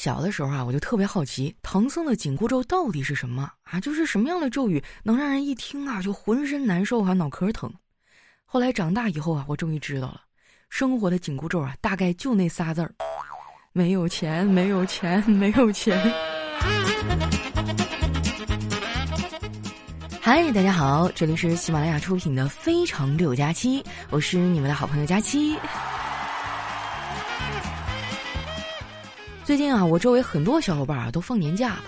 小的时候啊，我就特别好奇唐僧的紧箍咒到底是什么啊？就是什么样的咒语能让人一听啊就浑身难受啊、脑壳疼？后来长大以后啊，我终于知道了，生活的紧箍咒啊，大概就那仨字儿：没有钱，没有钱，没有钱。嗨，大家好，这里是喜马拉雅出品的《非常六加七》，我是你们的好朋友佳期。最近啊，我周围很多小伙伴啊都放年假了，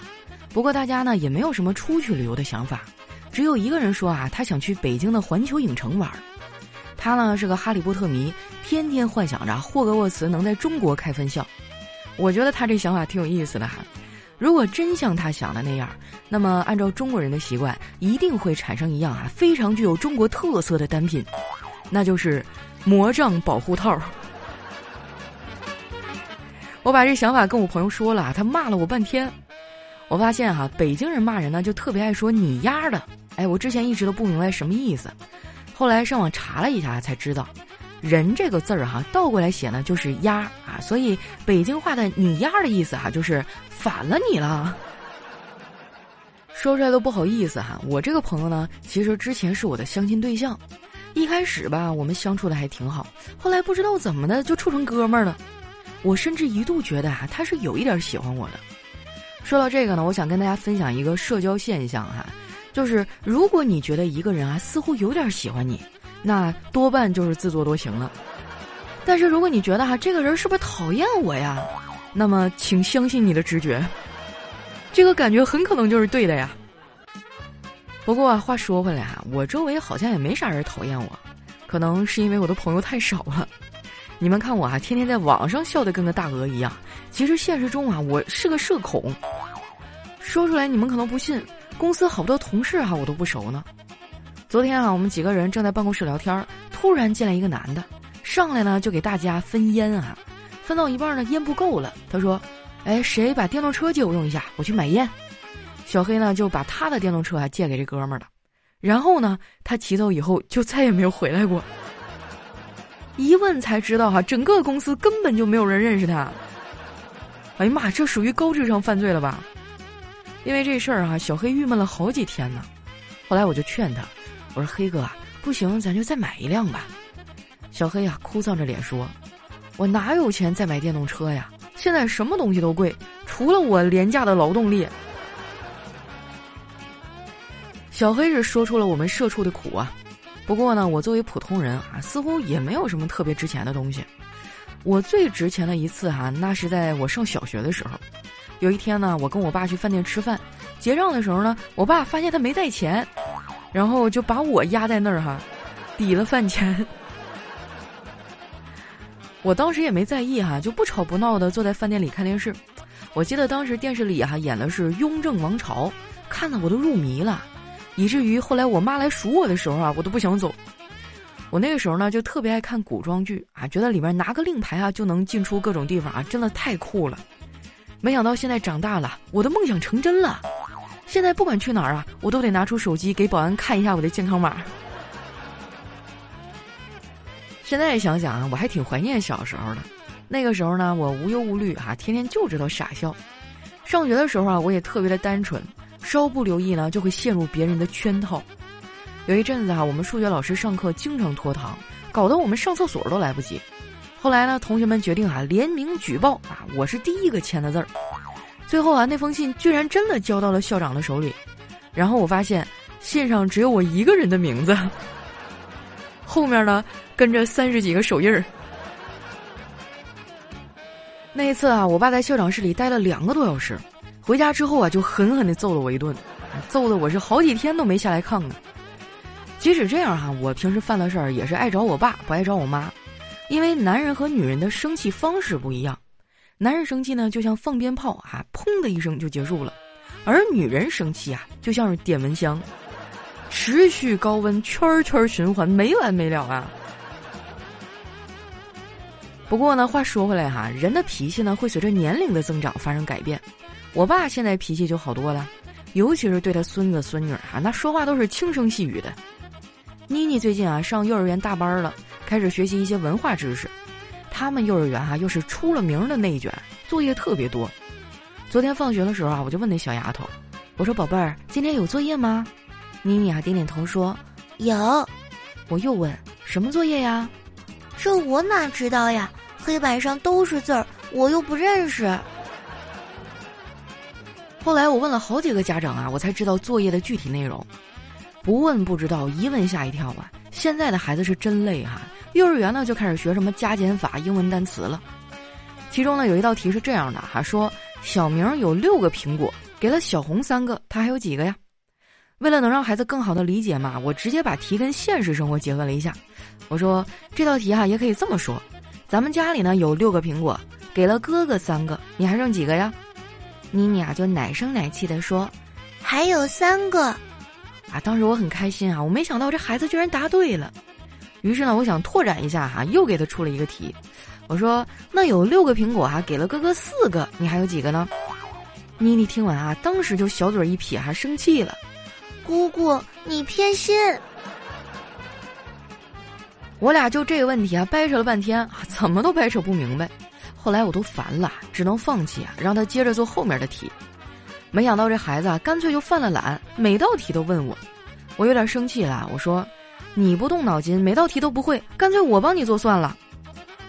不过大家呢也没有什么出去旅游的想法，只有一个人说啊，他想去北京的环球影城玩。他呢是个哈利波特迷，天天幻想着霍格沃茨能在中国开分校。我觉得他这想法挺有意思的哈。如果真像他想的那样，那么按照中国人的习惯，一定会产生一样啊非常具有中国特色的单品，那就是魔杖保护套。我把这想法跟我朋友说了，他骂了我半天。我发现哈，北京人骂人呢，就特别爱说“你丫的”。哎，我之前一直都不明白什么意思，后来上网查了一下才知道，“人”这个字儿哈，倒过来写呢就是“丫”啊，所以北京话的“你丫”的意思哈，就是反了你了。说出来都不好意思哈，我这个朋友呢，其实之前是我的相亲对象，一开始吧，我们相处的还挺好，后来不知道怎么的就处成哥们儿了。我甚至一度觉得啊，他是有一点喜欢我的。说到这个呢，我想跟大家分享一个社交现象哈，就是如果你觉得一个人啊似乎有点喜欢你，那多半就是自作多情了。但是如果你觉得哈这个人是不是讨厌我呀，那么请相信你的直觉，这个感觉很可能就是对的呀。不过话说回来啊，我周围好像也没啥人讨厌我，可能是因为我的朋友太少了。你们看我啊，天天在网上笑得跟个大鹅一样，其实现实中啊，我是个社恐。说出来你们可能不信，公司好多同事哈，我都不熟呢。昨天啊，我们几个人正在办公室聊天，突然进来一个男的，上来呢就给大家分烟啊，分到一半呢烟不够了，他说：“哎，谁把电动车借我用一下？我去买烟。”小黑呢就把他的电动车啊借给这哥们儿了，然后呢他骑走以后就再也没有回来过。一问才知道哈，整个公司根本就没有人认识他。哎呀妈，这属于高智商犯罪了吧？因为这事儿哈，小黑郁闷了好几天呢。后来我就劝他，我说：“黑哥，不行，咱就再买一辆吧。”小黑呀，哭丧着脸说：“我哪有钱再买电动车呀？现在什么东西都贵，除了我廉价的劳动力。”小黑是说出了我们社畜的苦啊。不过呢，我作为普通人啊，似乎也没有什么特别值钱的东西。我最值钱的一次哈，那是在我上小学的时候。有一天呢，我跟我爸去饭店吃饭，结账的时候呢，我爸发现他没带钱，然后就把我压在那儿哈，抵了饭钱。我当时也没在意哈，就不吵不闹的坐在饭店里看电视。我记得当时电视里哈演的是《雍正王朝》，看的我都入迷了。以至于后来我妈来赎我的时候啊，我都不想走。我那个时候呢，就特别爱看古装剧啊，觉得里面拿个令牌啊就能进出各种地方啊，真的太酷了。没想到现在长大了，我的梦想成真了。现在不管去哪儿啊，我都得拿出手机给保安看一下我的健康码。现在想想啊，我还挺怀念小时候的。那个时候呢，我无忧无虑啊，天天就知道傻笑。上学的时候啊，我也特别的单纯。稍不留意呢，就会陷入别人的圈套。有一阵子啊，我们数学老师上课经常拖堂，搞得我们上厕所都来不及。后来呢，同学们决定啊联名举报啊，我是第一个签的字儿。最后啊，那封信居然真的交到了校长的手里。然后我发现信上只有我一个人的名字，后面呢跟着三十几个手印儿。那一次啊，我爸在校长室里待了两个多小时。回家之后啊，就狠狠的揍了我一顿，揍的我是好几天都没下来炕呢。即使这样哈，我平时犯了事儿也是爱找我爸，不爱找我妈，因为男人和女人的生气方式不一样。男人生气呢，就像放鞭炮啊，砰的一声就结束了；而女人生气啊，就像是点蚊香，持续高温，圈圈循环，没完没了啊。不过呢，话说回来哈，人的脾气呢，会随着年龄的增长发生改变。我爸现在脾气就好多了，尤其是对他孙子孙女啊，那说话都是轻声细语的。妮妮最近啊上幼儿园大班了，开始学习一些文化知识。他们幼儿园哈又是出了名的内卷，作业特别多。昨天放学的时候啊，我就问那小丫头，我说：“宝贝儿，今天有作业吗？”妮妮啊点点头说：“有。”我又问：“什么作业呀？”这我哪知道呀？黑板上都是字儿，我又不认识。后来我问了好几个家长啊，我才知道作业的具体内容。不问不知道，一问吓一跳啊！现在的孩子是真累哈，幼儿园呢就开始学什么加减法、英文单词了。其中呢有一道题是这样的哈，说小明有六个苹果，给了小红三个，他还有几个呀？为了能让孩子更好的理解嘛，我直接把题跟现实生活结合了一下。我说这道题哈也可以这么说：咱们家里呢有六个苹果，给了哥哥三个，你还剩几个呀？妮妮啊就奶声奶气的说：“还有三个。”啊，当时我很开心啊，我没想到这孩子居然答对了。于是呢，我想拓展一下哈，又给他出了一个题。我说：“那有六个苹果哈，给了哥哥四个，你还有几个呢？”妮妮听完啊，当时就小嘴一撇，还生气了。姑姑，你偏心！我俩就这个问题啊，掰扯了半天，怎么都掰扯不明白。后来我都烦了，只能放弃啊，让他接着做后面的题。没想到这孩子啊，干脆就犯了懒，每道题都问我。我有点生气了，我说：“你不动脑筋，每道题都不会，干脆我帮你做算了。”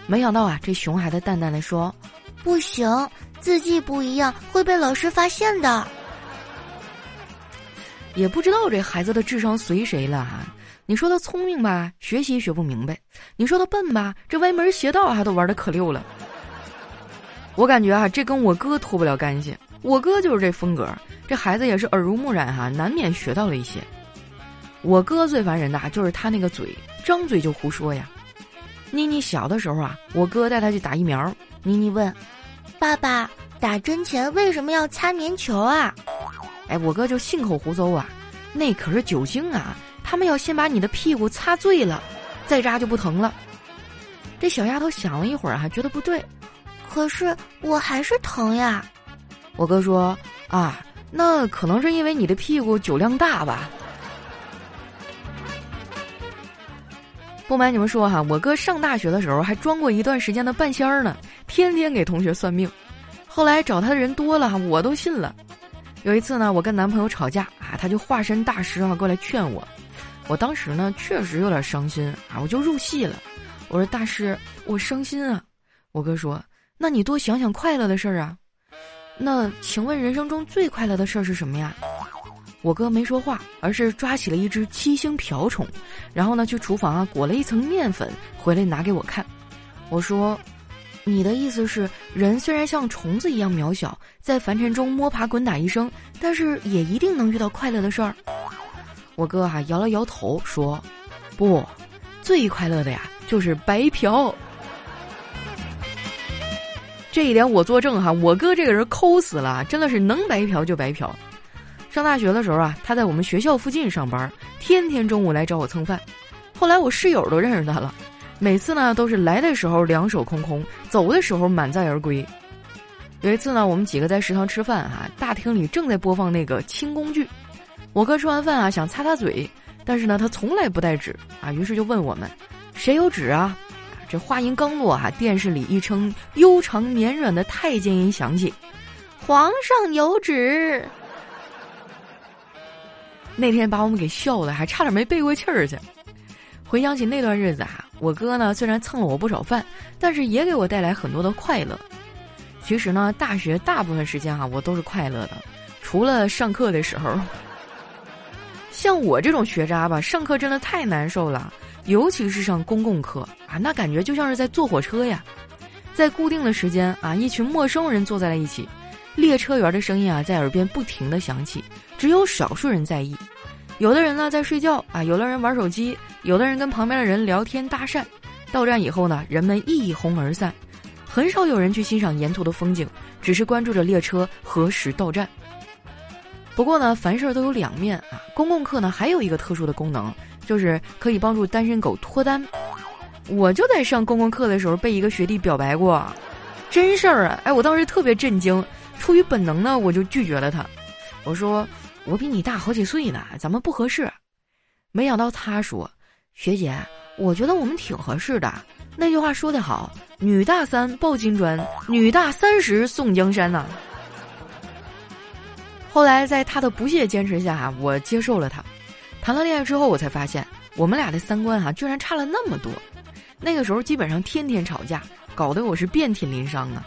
没想到啊，这熊孩子淡淡的说：“不行，字迹不一样会被老师发现的。”也不知道这孩子的智商随谁了啊。你说他聪明吧，学习学不明白；你说他笨吧，这歪门邪道还都玩的可溜了。我感觉啊，这跟我哥脱不了干系。我哥就是这风格，这孩子也是耳濡目染哈，难免学到了一些。我哥最烦人的就是他那个嘴，张嘴就胡说呀。妮妮小的时候啊，我哥带她去打疫苗，妮妮问：“爸爸，打针前为什么要擦棉球啊？”哎，我哥就信口胡诌啊，那可是酒精啊，他们要先把你的屁股擦醉了，再扎就不疼了。这小丫头想了一会儿，还觉得不对，可是我还是疼呀。我哥说啊，那可能是因为你的屁股酒量大吧。不瞒你们说哈，我哥上大学的时候还装过一段时间的半仙儿呢，天天给同学算命。后来找他的人多了，我都信了。有一次呢，我跟男朋友吵架啊，他就化身大师啊过来劝我。我当时呢确实有点伤心啊，我就入戏了。我说大师，我伤心啊。我哥说，那你多想想快乐的事儿啊。那请问人生中最快乐的事儿是什么呀？我哥没说话，而是抓起了一只七星瓢虫，然后呢去厨房啊裹了一层面粉，回来拿给我看。我说。你的意思是，人虽然像虫子一样渺小，在凡尘中摸爬滚打一生，但是也一定能遇到快乐的事儿。我哥哈摇了摇头说：“不，最快乐的呀就是白嫖。”这一点我作证哈，我哥这个人抠死了，真的是能白嫖就白嫖。上大学的时候啊，他在我们学校附近上班，天天中午来找我蹭饭。后来我室友都认识他了。每次呢都是来的时候两手空空，走的时候满载而归。有一次呢，我们几个在食堂吃饭哈，大厅里正在播放那个清宫剧。我哥吃完饭啊，想擦擦嘴，但是呢他从来不带纸啊，于是就问我们：“谁有纸啊？”这话音刚落哈，电视里一声悠长绵软的太监音响起：“皇上有旨。”那天把我们给笑的，还差点没背过气儿去。回想起那段日子啊，我哥呢虽然蹭了我不少饭，但是也给我带来很多的快乐。其实呢，大学大部分时间哈，我都是快乐的，除了上课的时候。像我这种学渣吧，上课真的太难受了，尤其是上公共课啊，那感觉就像是在坐火车呀，在固定的时间啊，一群陌生人坐在了一起，列车员的声音啊在耳边不停的响起，只有少数人在意。有的人呢在睡觉啊，有的人玩手机，有的人跟旁边的人聊天搭讪。到站以后呢，人们一哄而散，很少有人去欣赏沿途的风景，只是关注着列车何时到站。不过呢，凡事都有两面啊。公共课呢还有一个特殊的功能，就是可以帮助单身狗脱单。我就在上公共课的时候被一个学弟表白过，真事儿啊！哎，我当时特别震惊，出于本能呢，我就拒绝了他。我说。我比你大好几岁呢，咱们不合适。没想到他说：“学姐，我觉得我们挺合适的。”那句话说得好，“女大三抱金砖，女大三十送江山”呐。后来在他的不懈坚持下，我接受了他。谈了恋爱之后，我才发现我们俩的三观哈居然差了那么多。那个时候基本上天天吵架，搞得我是遍体鳞伤啊。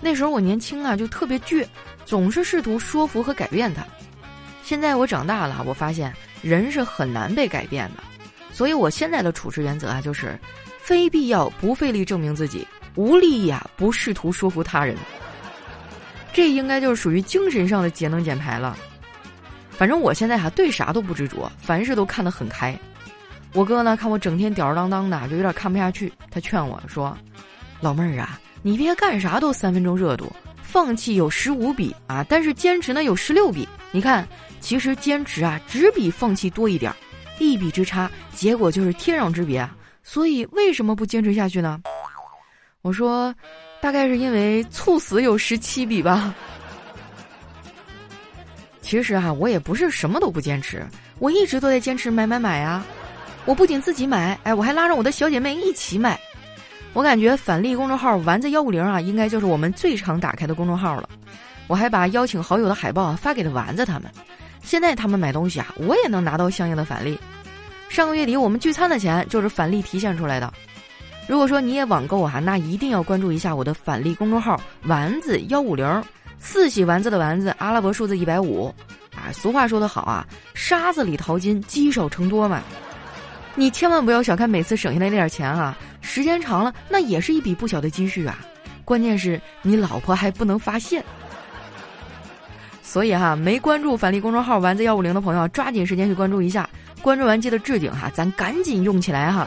那时候我年轻啊，就特别倔，总是试图说服和改变他。现在我长大了，我发现人是很难被改变的。所以我现在的处事原则啊，就是非必要不费力证明自己，无利益啊不试图说服他人。这应该就是属于精神上的节能减排了。反正我现在哈对啥都不执着，凡事都看得很开。我哥呢看我整天吊儿郎当的，就有点看不下去。他劝我说：“老妹儿啊，你别干啥都三分钟热度，放弃有十五笔啊，但是坚持呢有十六笔。你看，其实坚持啊只比放弃多一点，一笔之差，结果就是天壤之别。所以为什么不坚持下去呢？”我说：“大概是因为猝死有十七笔吧。”其实哈，我也不是什么都不坚持，我一直都在坚持买买买啊！我不仅自己买，哎，我还拉着我的小姐妹一起买。我感觉返利公众号丸子幺五零啊，应该就是我们最常打开的公众号了。我还把邀请好友的海报啊发给了丸子他们。现在他们买东西啊，我也能拿到相应的返利。上个月底我们聚餐的钱就是返利提现出来的。如果说你也网购啊，那一定要关注一下我的返利公众号丸子幺五零。四喜丸子的丸子，阿拉伯数字一百五，啊，俗话说得好啊，沙子里淘金，积少成多嘛。你千万不要小看每次省下来那点钱啊，时间长了，那也是一笔不小的积蓄啊。关键是你老婆还不能发现。所以哈，没关注返利公众号丸子幺五零的朋友，抓紧时间去关注一下。关注完记得置顶哈，咱赶紧用起来哈。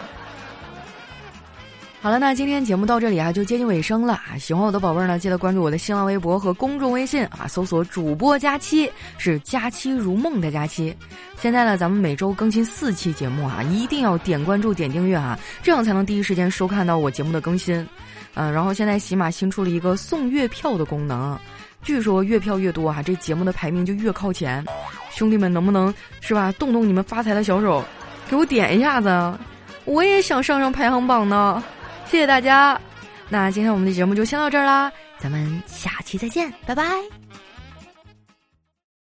好了，那今天节目到这里啊，就接近尾声了啊！喜欢我的宝贝儿呢，记得关注我的新浪微博和公众微信啊，搜索“主播佳期”，是“佳期如梦”的佳期。现在呢，咱们每周更新四期节目啊，一定要点关注、点订阅啊，这样才能第一时间收看到我节目的更新。嗯，然后现在喜马新出了一个送月票的功能，据说月票越多啊，这节目的排名就越靠前。兄弟们，能不能是吧，动动你们发财的小手，给我点一下子，我也想上上排行榜呢。谢谢大家，那今天我们的节目就先到这儿啦，咱们下期再见，拜拜。